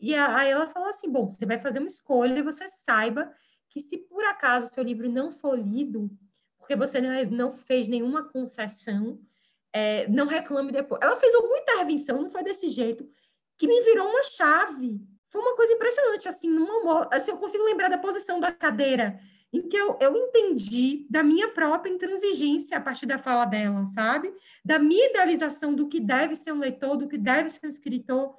E aí ela falou assim: bom, você vai fazer uma escolha e você saiba que se por acaso o seu livro não for lido, porque você não fez nenhuma concessão, é, não reclame depois. Ela fez alguma intervenção, não foi desse jeito, que me virou uma chave. Coisa impressionante, assim, numa, assim eu consigo lembrar da posição da cadeira, em que eu, eu entendi da minha própria intransigência a partir da fala dela, sabe? Da minha idealização do que deve ser um leitor, do que deve ser um escritor,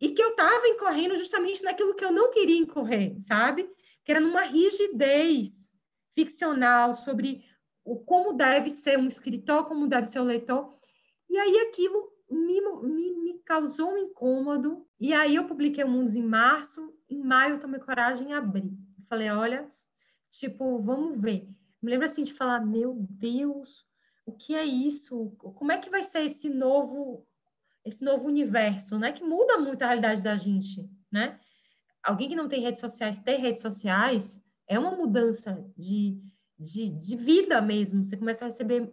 e que eu estava incorrendo justamente naquilo que eu não queria incorrer, sabe? Que era numa rigidez ficcional sobre o como deve ser um escritor, como deve ser o um leitor. E aí aquilo me, me, causou um incômodo. E aí eu publiquei o Mundos em março, em maio eu tomei coragem e abri. Falei, olha, tipo, vamos ver. Me lembro assim de falar, meu Deus, o que é isso? Como é que vai ser esse novo esse novo universo, né? Que muda muito a realidade da gente, né? Alguém que não tem redes sociais, ter redes sociais é uma mudança de, de, de vida mesmo. Você começa a receber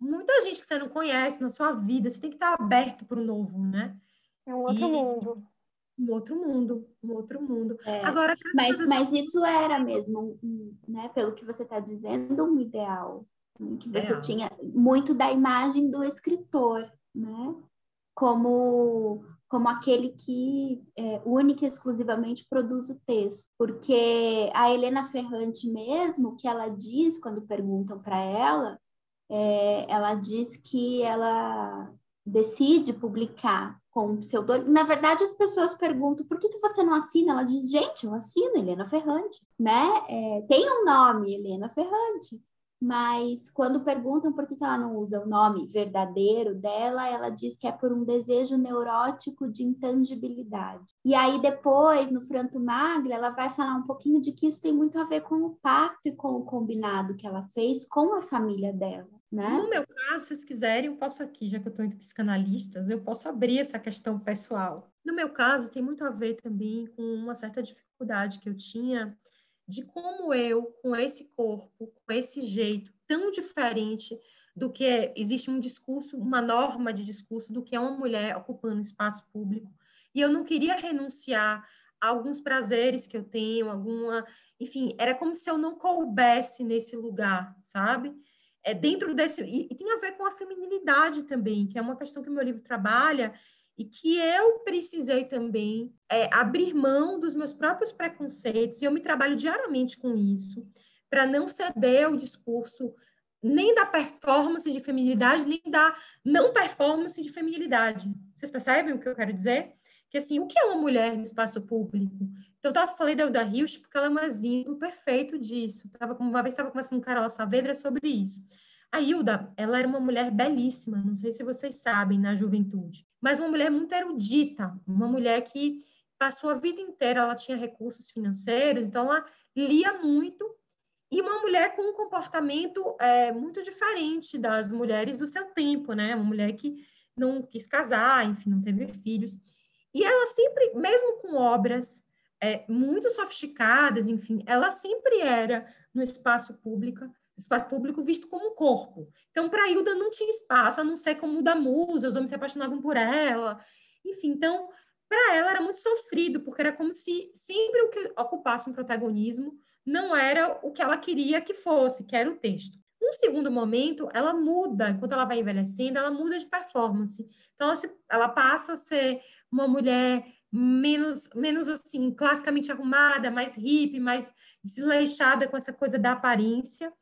muita gente que você não conhece na sua vida. Você tem que estar aberto para o novo, né? É um outro e, mundo. Um outro mundo, um outro mundo. É, Agora, mas, mas isso era mesmo, né? Pelo que você está dizendo, um ideal. Né? Que você tinha muito da imagem do escritor, né? como, como aquele que é, única e exclusivamente produz o texto. Porque a Helena Ferrante mesmo, que ela diz quando perguntam para ela, é, ela diz que ela decide publicar com um pseudônimo. Na verdade, as pessoas perguntam por que, que você não assina? Ela diz, gente, eu assino Helena Ferrante, né? É, tem um nome, Helena Ferrante mas quando perguntam por que ela não usa o nome verdadeiro dela, ela diz que é por um desejo neurótico de intangibilidade. E aí depois, no Franto Magre, ela vai falar um pouquinho de que isso tem muito a ver com o pacto e com o combinado que ela fez com a família dela. Né? No meu caso, se vocês quiserem, eu posso aqui, já que eu estou entre psicanalistas, eu posso abrir essa questão pessoal. No meu caso, tem muito a ver também com uma certa dificuldade que eu tinha de como eu, com esse corpo, com esse jeito tão diferente do que é, existe um discurso, uma norma de discurso do que é uma mulher ocupando espaço público, e eu não queria renunciar a alguns prazeres que eu tenho, alguma, enfim, era como se eu não coubesse nesse lugar, sabe? É dentro desse e, e tem a ver com a feminilidade também, que é uma questão que o meu livro trabalha e que eu precisei também é, abrir mão dos meus próprios preconceitos, e eu me trabalho diariamente com isso, para não ceder ao discurso nem da performance de feminilidade, nem da não performance de feminilidade. Vocês percebem o que eu quero dizer? Que assim, o que é uma mulher no espaço público? Então, eu tava, falei da Hilda Rios porque ela é um exemplo perfeito disso. Tava, uma vez estava conversando com Carola Saavedra sobre isso. A Hilda, ela era uma mulher belíssima, não sei se vocês sabem, na juventude, mas uma mulher muito erudita, uma mulher que passou a vida inteira, ela tinha recursos financeiros, então ela lia muito, e uma mulher com um comportamento é, muito diferente das mulheres do seu tempo, né? Uma mulher que não quis casar, enfim, não teve filhos. E ela sempre, mesmo com obras é, muito sofisticadas, enfim, ela sempre era no espaço público espaço público visto como corpo. Então, para Hilda não tinha espaço, a não ser como da musa, os homens se apaixonavam por ela. Enfim, então, para ela era muito sofrido, porque era como se sempre o que ocupasse um protagonismo não era o que ela queria que fosse, que era o texto. Num segundo momento, ela muda, enquanto ela vai envelhecendo, ela muda de performance. Então, ela, se, ela passa a ser uma mulher menos, menos assim, classicamente arrumada, mais hippie, mais desleixada com essa coisa da aparência.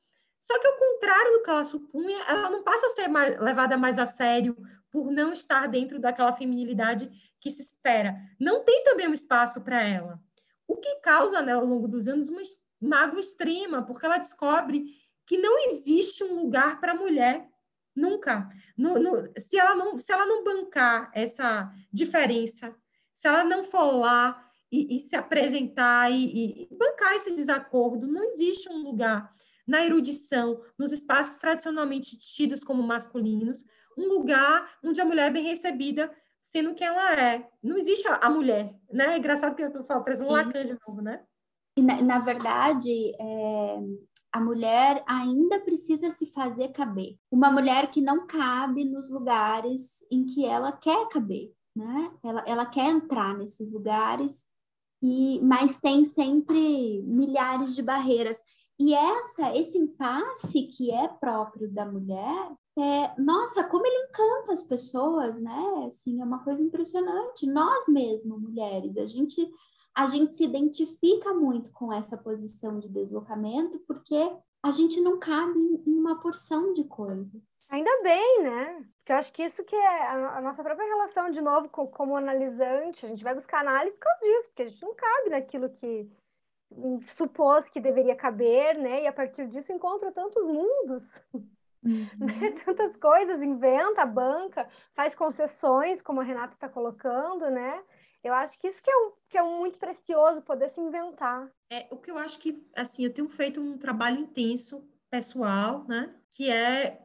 Só que, ao contrário do que ela supunha, ela não passa a ser mais, levada mais a sério por não estar dentro daquela feminilidade que se espera. Não tem também um espaço para ela. O que causa, né, ao longo dos anos, uma mágoa extrema, porque ela descobre que não existe um lugar para a mulher nunca. No, no, se, ela não, se ela não bancar essa diferença, se ela não for lá e, e se apresentar e, e bancar esse desacordo, não existe um lugar na erudição, nos espaços tradicionalmente tidos como masculinos, um lugar onde a mulher é bem recebida, sendo que ela é. Não existe a, mulher, né? É engraçado que eu estou trazendo Lacan de novo, né? E, na, na verdade, é, a mulher ainda precisa se fazer caber. Uma mulher que não cabe nos lugares em que ela quer caber, né? Ela, ela quer entrar nesses lugares, e mas tem sempre milhares de barreiras. E essa, esse impasse que é próprio da mulher, é, nossa, como ele encanta as pessoas, né? Assim, é uma coisa impressionante. Nós mesmos, mulheres, a gente a gente se identifica muito com essa posição de deslocamento porque a gente não cabe em uma porção de coisas. Ainda bem, né? Porque eu acho que isso que é a, nossa própria relação, de novo, com, como analisante, a gente vai buscar análise por causa disso, porque a gente não cabe naquilo que supôs que deveria caber, né? E a partir disso encontra tantos mundos. Uhum. Né? Tantas coisas, inventa, banca, faz concessões, como a Renata está colocando, né? Eu acho que isso que é, um, que é um muito precioso, poder se inventar. É, o que eu acho que, assim, eu tenho feito um trabalho intenso, pessoal, né? Que é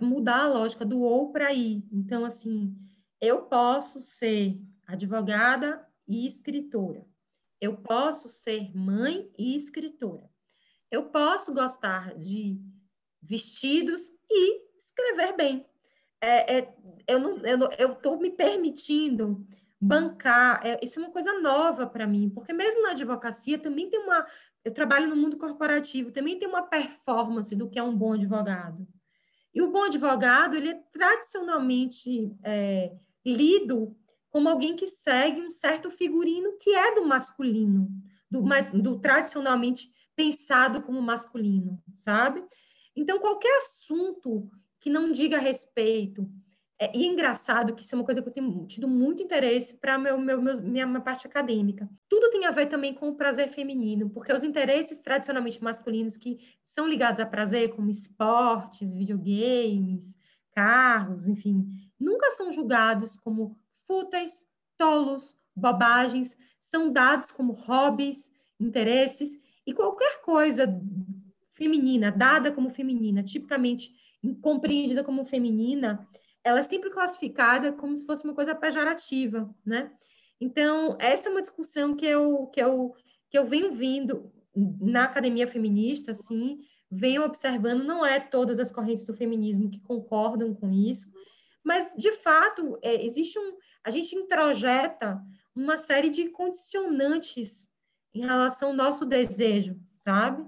mudar a lógica do ou para ir. Então, assim, eu posso ser advogada e escritora. Eu posso ser mãe e escritora. Eu posso gostar de vestidos e escrever bem. É, é, eu não, eu estou me permitindo bancar. É, isso é uma coisa nova para mim, porque mesmo na advocacia também tem uma. Eu trabalho no mundo corporativo, também tem uma performance do que é um bom advogado. E o bom advogado, ele é tradicionalmente é, lido como alguém que segue um certo figurino que é do masculino, do, do tradicionalmente pensado como masculino, sabe? Então, qualquer assunto que não diga respeito, é, e é engraçado que isso é uma coisa que eu tenho tido muito interesse para meu, meu, meu, minha, minha parte acadêmica. Tudo tem a ver também com o prazer feminino, porque os interesses tradicionalmente masculinos que são ligados a prazer, como esportes, videogames, carros, enfim, nunca são julgados como fúteis, tolos, bobagens, são dados como hobbies, interesses, e qualquer coisa feminina, dada como feminina, tipicamente compreendida como feminina, ela é sempre classificada como se fosse uma coisa pejorativa, né? Então, essa é uma discussão que eu, que eu, que eu venho vindo na academia feminista, assim, venho observando, não é todas as correntes do feminismo que concordam com isso, mas, de fato, é, existe um... A gente introjeta uma série de condicionantes em relação ao nosso desejo, sabe?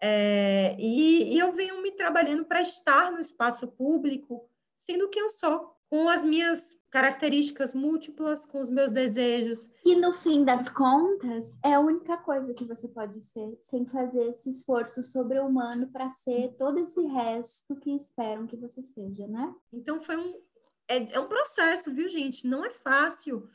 É, e, e, eu venho me trabalhando para estar no espaço público, sendo quem eu sou, com as minhas características múltiplas, com os meus desejos. E no fim das contas, é a única coisa que você pode ser, sem fazer esse esforço sobre-humano para ser todo esse resto que esperam que você seja, né? Então foi um. É, é um processo, viu, gente? Não é fácil.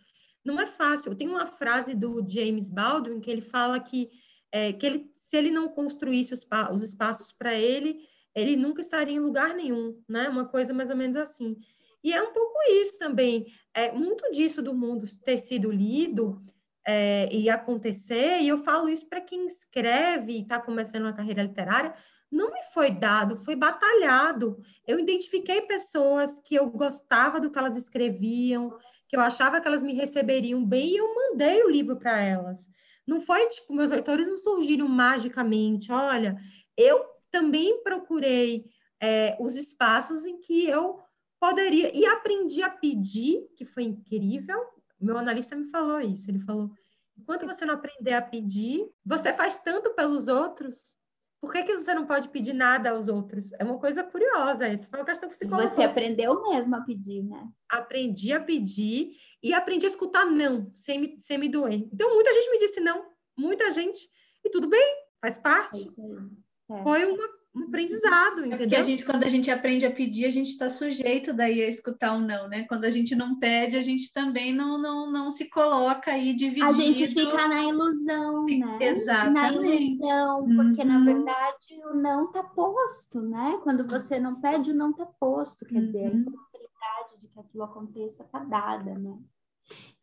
Não é fácil. Tem uma frase do James Baldwin que ele fala que é, que ele, se ele não construísse os, os espaços para ele, ele nunca estaria em lugar nenhum, né? Uma coisa mais ou menos assim. E é um pouco isso também. É muito disso do mundo ter sido lido é, e acontecer. E eu falo isso para quem escreve e está começando uma carreira literária. Não me foi dado, foi batalhado. Eu identifiquei pessoas que eu gostava do que elas escreviam, que eu achava que elas me receberiam bem, e eu mandei o livro para elas. Não foi tipo, meus leitores não surgiram magicamente. Olha, eu também procurei é, os espaços em que eu poderia, e aprendi a pedir, que foi incrível. Meu analista me falou isso. Ele falou: enquanto você não aprender a pedir, você faz tanto pelos outros por que, que você não pode pedir nada aos outros? É uma coisa curiosa, essa foi uma questão que você colocou. Você aprendeu mesmo a pedir, né? Aprendi a pedir e aprendi a escutar não, sem me, sem me doer. Então, muita gente me disse não, muita gente, e tudo bem, faz parte. É é. Foi uma um aprendizado, entendeu? É porque a gente, quando a gente aprende a pedir, a gente está sujeito daí a escutar um não, né? Quando a gente não pede, a gente também não, não, não se coloca aí dividido. A gente fica na ilusão, né? Exatamente. Na ilusão, porque uhum. na verdade o não está posto, né? Quando você não pede, o não está posto, quer uhum. dizer, a uhum. possibilidade de que aquilo aconteça está dada, né?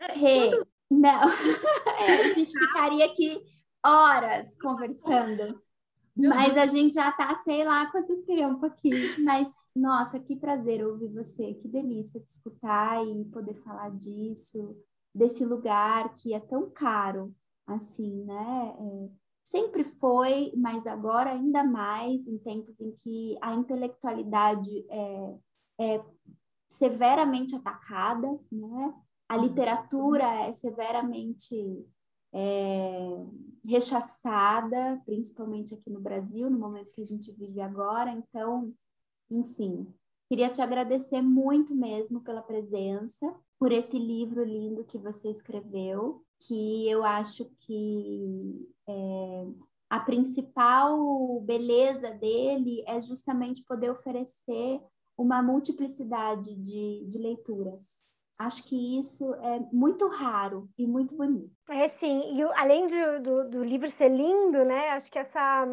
É, quando... Não, é, a gente ficaria aqui horas conversando. Mas a gente já tá, sei lá quanto tempo aqui. Mas, nossa, que prazer ouvir você. Que delícia te escutar e poder falar disso, desse lugar que é tão caro, assim, né? É, sempre foi, mas agora ainda mais, em tempos em que a intelectualidade é, é severamente atacada, né? A literatura é severamente é, rechaçada, principalmente aqui no Brasil, no momento que a gente vive agora. Então, enfim, Queria te agradecer muito mesmo pela presença, por esse livro lindo que você escreveu, que eu acho que é, a principal beleza dele é justamente poder oferecer uma multiplicidade de, de leituras. Acho que isso é muito raro e muito bonito. É sim, e além de, do, do livro ser lindo, né? Acho que essa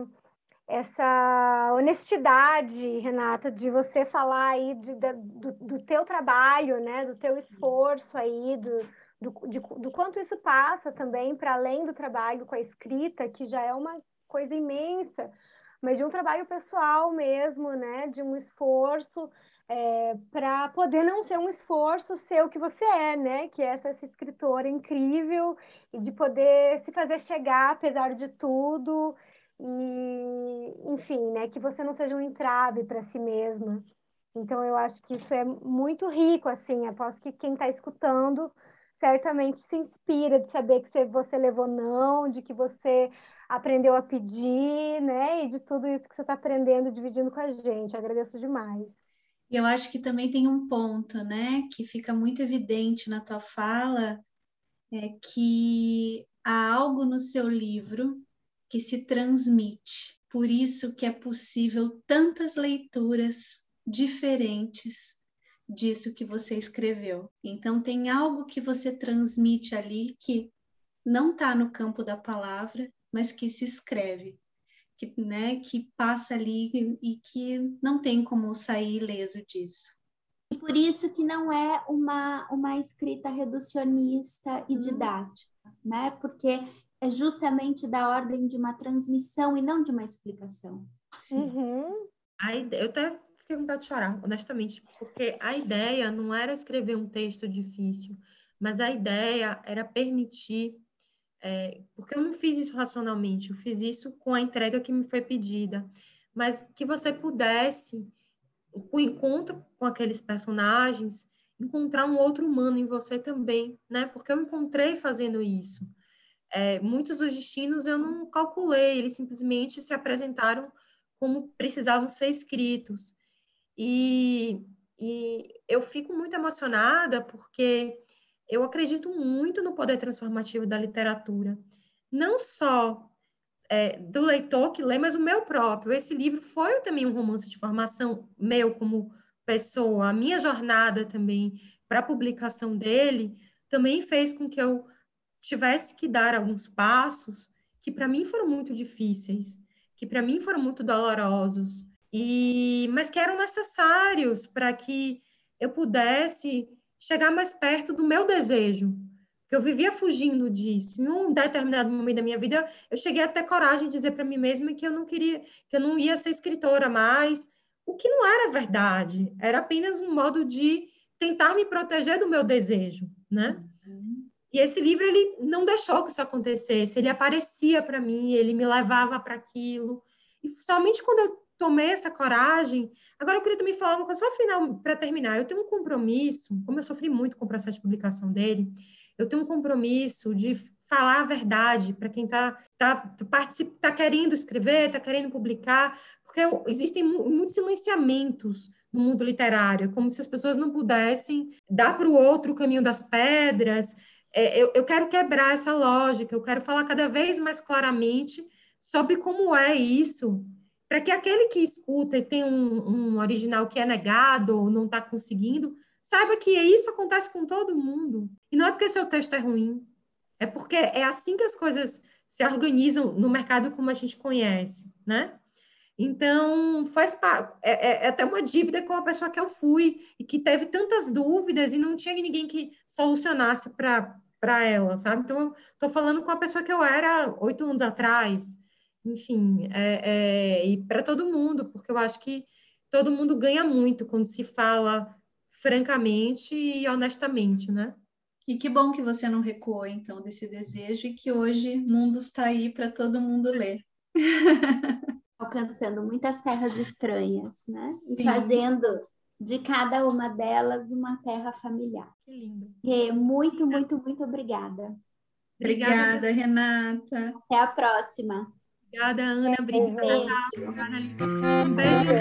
essa honestidade, Renata, de você falar aí de, de, do, do teu trabalho, né, do teu esforço aí, do, do, de, do quanto isso passa também para além do trabalho com a escrita, que já é uma coisa imensa, mas de um trabalho pessoal mesmo, né, de um esforço é, para poder não ser um esforço ser o que você é, né, que é essa, essa escritora incrível e de poder se fazer chegar apesar de tudo e, enfim, né, que você não seja um entrave para si mesma. Então, eu acho que isso é muito rico, assim, aposto que quem está escutando certamente se inspira de saber que você levou não, de que você aprendeu a pedir, né, e de tudo isso que você está aprendendo, dividindo com a gente. Agradeço demais. E eu acho que também tem um ponto, né, que fica muito evidente na tua fala, é que há algo no seu livro que se transmite. Por isso que é possível tantas leituras diferentes disso que você escreveu. Então tem algo que você transmite ali que não está no campo da palavra, mas que se escreve, que, né, que passa ali e que não tem como sair ileso disso. E por isso que não é uma, uma escrita reducionista e uhum. didática, né? Porque é justamente da ordem de uma transmissão e não de uma explicação. Uhum. A ideia, eu até fiquei com vontade de chorar, honestamente, porque a ideia não era escrever um texto difícil, mas a ideia era permitir, é, porque eu não fiz isso racionalmente, eu fiz isso com a entrega que me foi pedida, mas que você pudesse, o encontro com aqueles personagens, encontrar um outro humano em você também, né? Porque eu encontrei fazendo isso. É, muitos dos destinos eu não calculei, eles simplesmente se apresentaram como precisavam ser escritos. E, e eu fico muito emocionada porque eu acredito muito no poder transformativo da literatura. Não só é, do leitor que lê, mas o meu próprio. Esse livro foi também um romance de formação meu como pessoa. A minha jornada também para a publicação dele também fez com que eu tivesse que dar alguns passos que para mim foram muito difíceis, que para mim foram muito dolorosos, e mas que eram necessários para que eu pudesse chegar mais perto do meu desejo, que eu vivia fugindo disso. Em um determinado momento da minha vida, eu cheguei a ter coragem de dizer para mim mesma que eu não queria, que eu não ia ser escritora mais, o que não era verdade, era apenas um modo de tentar me proteger do meu desejo, né? E esse livro ele não deixou que isso acontecesse, ele aparecia para mim, ele me levava para aquilo. E somente quando eu tomei essa coragem, agora eu queria também falar uma coisa só final para terminar. Eu tenho um compromisso, como eu sofri muito com o processo de publicação dele, eu tenho um compromisso de falar a verdade para quem está tá, tá, tá querendo escrever, está querendo publicar, porque existem muitos silenciamentos no mundo literário, como se as pessoas não pudessem dar para o outro o caminho das pedras, é, eu, eu quero quebrar essa lógica, eu quero falar cada vez mais claramente sobre como é isso, para que aquele que escuta e tem um, um original que é negado ou não está conseguindo, saiba que isso acontece com todo mundo. E não é porque seu texto é ruim, é porque é assim que as coisas se organizam no mercado como a gente conhece, né? Então, faz é, é, é, até uma dívida com a pessoa que eu fui e que teve tantas dúvidas e não tinha ninguém que solucionasse para ela, sabe? Então, tô falando com a pessoa que eu era oito anos atrás, enfim, é, é, e para todo mundo, porque eu acho que todo mundo ganha muito quando se fala francamente e honestamente, né? E que bom que você não recuou, então, desse desejo e que hoje o mundo está aí para todo mundo ler. Alcançando muitas terras estranhas, né? E Sim. fazendo de cada uma delas uma terra familiar. Que lindo. E muito, muito, muito obrigada. Obrigada, obrigada Renata. Até a próxima. Obrigada, Ana. Obrigada. Beijo. Um beijo.